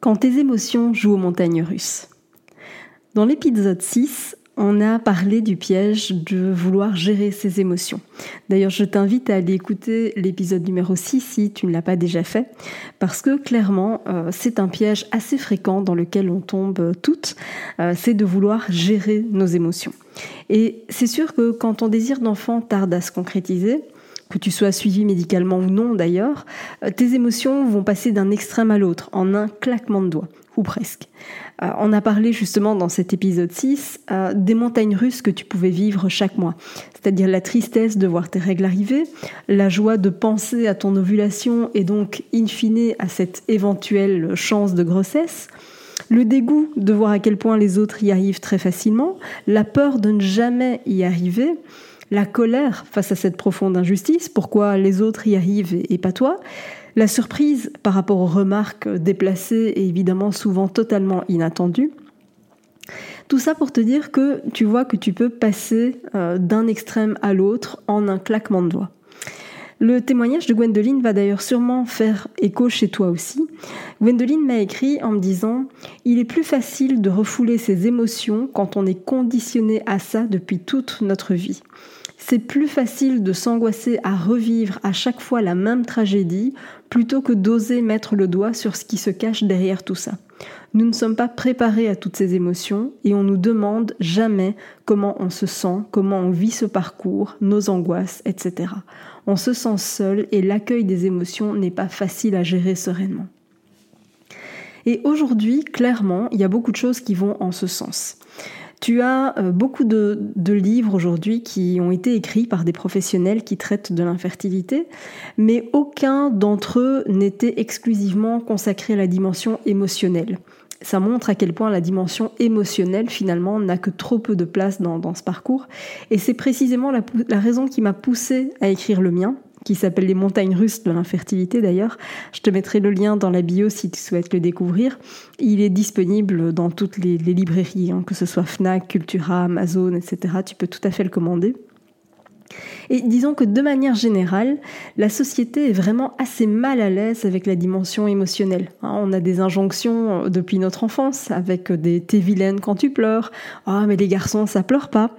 Quand tes émotions jouent aux montagnes russes. Dans l'épisode 6, on a parlé du piège de vouloir gérer ses émotions. D'ailleurs, je t'invite à aller écouter l'épisode numéro 6 si tu ne l'as pas déjà fait, parce que clairement, euh, c'est un piège assez fréquent dans lequel on tombe toutes, euh, c'est de vouloir gérer nos émotions. Et c'est sûr que quand ton désir d'enfant tarde à se concrétiser, que tu sois suivi médicalement ou non d'ailleurs, euh, tes émotions vont passer d'un extrême à l'autre en un claquement de doigts ou presque. Euh, on a parlé justement dans cet épisode 6 euh, des montagnes russes que tu pouvais vivre chaque mois, c'est-à-dire la tristesse de voir tes règles arriver, la joie de penser à ton ovulation et donc in fine à cette éventuelle chance de grossesse, le dégoût de voir à quel point les autres y arrivent très facilement, la peur de ne jamais y arriver, la colère face à cette profonde injustice, pourquoi les autres y arrivent et pas toi, la surprise par rapport aux remarques déplacées et évidemment souvent totalement inattendues. Tout ça pour te dire que tu vois que tu peux passer euh, d'un extrême à l'autre en un claquement de doigts. Le témoignage de Gwendoline va d'ailleurs sûrement faire écho chez toi aussi. Gwendoline m'a écrit en me disant Il est plus facile de refouler ses émotions quand on est conditionné à ça depuis toute notre vie. C'est plus facile de s'angoisser à revivre à chaque fois la même tragédie plutôt que d'oser mettre le doigt sur ce qui se cache derrière tout ça. Nous ne sommes pas préparés à toutes ces émotions et on nous demande jamais comment on se sent, comment on vit ce parcours, nos angoisses, etc. On se sent seul et l'accueil des émotions n'est pas facile à gérer sereinement. Et aujourd'hui, clairement, il y a beaucoup de choses qui vont en ce sens. Tu as euh, beaucoup de, livres aujourd'hui qui ont été écrits par des professionnels qui traitent de l'infertilité, mais aucun d'entre eux n'était exclusivement consacré à la dimension émotionnelle. Ça montre à quel point la dimension émotionnelle, finalement, n'a que trop peu de place dans, ce parcours. Et c'est précisément la, la raison qui m'a poussé à écrire le mien, qui s'appelle Les montagnes russes de l'infertilité d'ailleurs. Je te mettrai le lien dans la bio si tu souhaites le découvrir. Il est disponible dans toutes les, librairies, hein, que ce soit Fnac, Cultura, Amazon, etc. Tu peux tout à fait le commander. Et disons que de manière générale, la société est vraiment assez mal à l'aise avec la dimension émotionnelle. Hein, on a des injonctions depuis notre enfance avec des t'es vilaine quand tu pleures, ah mais les garçons ça pleure pas.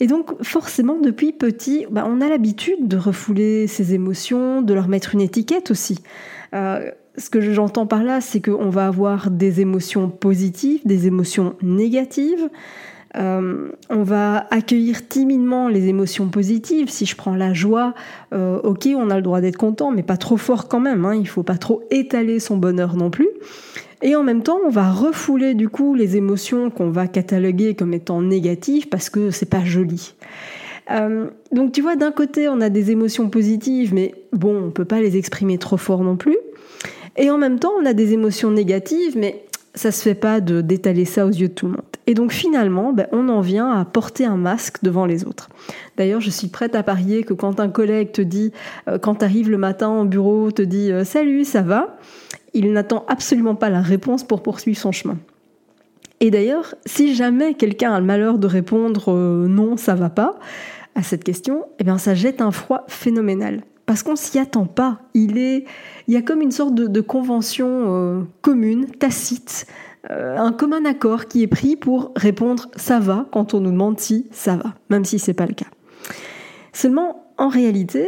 Et donc forcément, depuis petit, bah, on a l'habitude de refouler ses émotions, de leur mettre une étiquette aussi. Euh, ce que j'entends par là, c'est qu'on va avoir des émotions positives, des émotions négatives. Euh, on va accueillir timidement les émotions positives. Si je prends la joie, euh, ok, on a le droit d'être content, mais pas trop fort quand même. Hein. Il faut pas trop étaler son bonheur non plus. Et en même temps, on va refouler du coup les émotions qu'on va cataloguer comme étant négatives parce que c'est pas joli. Euh, donc tu vois, d'un côté, on a des émotions positives, mais bon, on peut pas les exprimer trop fort non plus. Et en même temps, on a des émotions négatives, mais ça se fait pas de d'étaler ça aux yeux de tout le monde. Et donc finalement, ben, on en vient à porter un masque devant les autres. D'ailleurs, je suis prête à parier que quand un collègue te dit, euh, quand tu arrives le matin au bureau, te dit euh, salut, ça va, il n'attend absolument pas la réponse pour poursuivre son chemin. Et d'ailleurs, si jamais quelqu'un a le malheur de répondre euh, non, ça va pas à cette question, eh bien ça jette un froid phénoménal parce qu'on s'y attend pas. Il est, il y a comme une sorte de, convention euh, commune, tacite, euh, un commun accord qui est pris pour répondre ça va quand on nous demande si ça va, même si c'est pas le cas. Seulement, en réalité,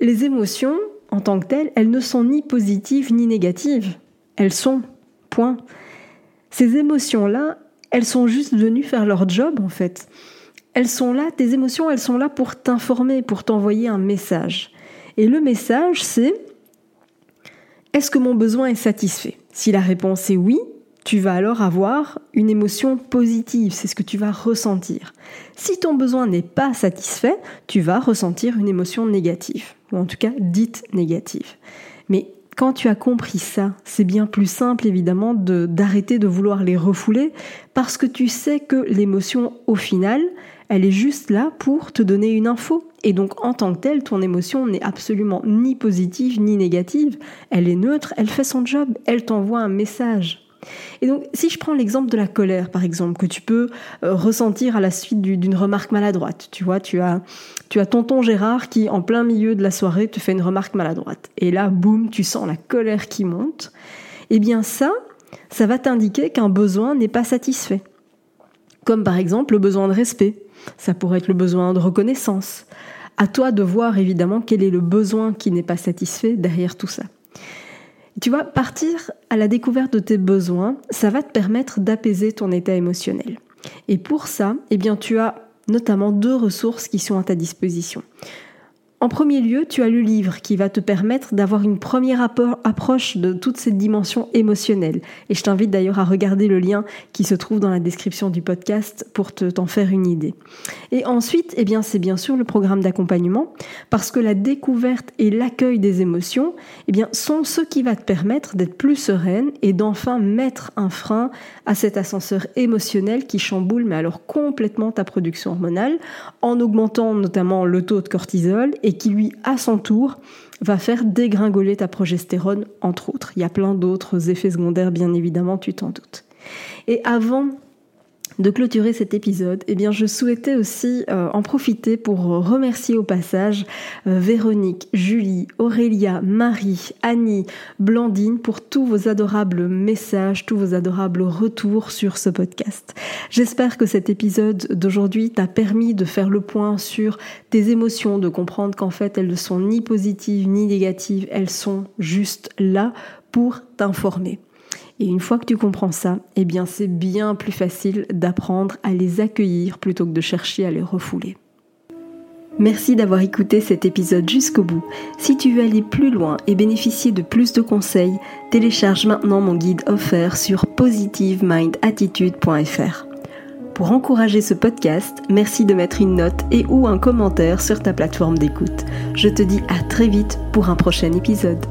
les émotions, en tant que telles, elles ne sont ni positives ni négatives. Elles sont. Point. Ces émotions-là, elles sont juste venues faire leur job, en fait. elles sont là, tes émotions, elles sont là pour t'informer, pour t'envoyer un message. Et le message, c'est est-ce que mon besoin est satisfait? Si la réponse est oui, tu vas alors avoir une émotion positive, c'est ce que tu vas ressentir. Si ton besoin n'est pas satisfait, tu vas ressentir une émotion négative, ou en tout cas dite négative. Mais quand tu as compris ça, c'est bien plus simple évidemment d'arrêter de, vouloir les refouler parce que tu sais que l'émotion au final, elle est juste là pour te donner une info. Et donc en tant que telle, ton émotion n'est absolument ni positive ni négative, elle est neutre, elle fait son job, elle t'envoie un message. Et donc, si je prends l'exemple de la colère, par exemple, que tu peux euh, ressentir à la suite d'une remarque maladroite, tu vois, tu as, tonton Gérard qui, en plein milieu de la soirée, te fait une remarque maladroite. Et là, boum, tu sens la colère qui monte. Eh bien, ça, ça va t'indiquer qu'un besoin n'est pas satisfait. Comme par exemple le besoin de respect. Ça pourrait être le besoin de reconnaissance. À toi de voir évidemment quel est le besoin qui n'est pas satisfait derrière tout ça. Tu vois, partir à la découverte de tes besoins, ça va te permettre d'apaiser ton état émotionnel. Et pour ça, eh tu as notamment deux ressources qui sont à ta disposition. En premier lieu, tu as le livre qui va te permettre d'avoir une première approche de toute cette dimension émotionnelle. Et je t'invite d'ailleurs à regarder le lien qui se trouve dans la description du podcast pour t'en faire une idée. Et ensuite, eh bien, c'est bien sûr le programme d'accompagnement parce que la découverte et l'accueil des émotions, eh bien, sont ce qui va te permettre d'être plus sereine et d'enfin mettre un frein à cet ascenseur émotionnel qui chamboule, mais alors complètement ta production hormonale en augmentant notamment le taux de cortisol et qui lui, à son tour, va faire dégringoler ta progestérone, entre autres. Il y a plein d'autres effets secondaires, bien évidemment, tu t'en doutes. Et avant de clôturer cet épisode, eh bien, je souhaitais aussi euh, en profiter pour remercier au passage euh, Véronique, Julie, Aurélia, Marie, Annie, Blandine pour tous vos adorables messages, tous vos adorables retours sur ce podcast. J'espère que cet épisode d'aujourd'hui t'a permis de faire le point sur tes émotions, de comprendre qu'en fait elles ne sont ni positives ni négatives, elles sont juste là pour t'informer. Et une fois que tu comprends ça, eh bien c'est bien plus facile d'apprendre à les accueillir plutôt que de chercher à les refouler. Merci d'avoir écouté cet épisode jusqu'au bout. Si tu veux aller plus loin et bénéficier de plus de conseils, télécharge maintenant mon guide offert sur positivemindattitude.fr. Pour encourager ce podcast, merci de mettre une note et ou un commentaire sur ta plateforme d'écoute. Je te dis à très vite pour un prochain épisode.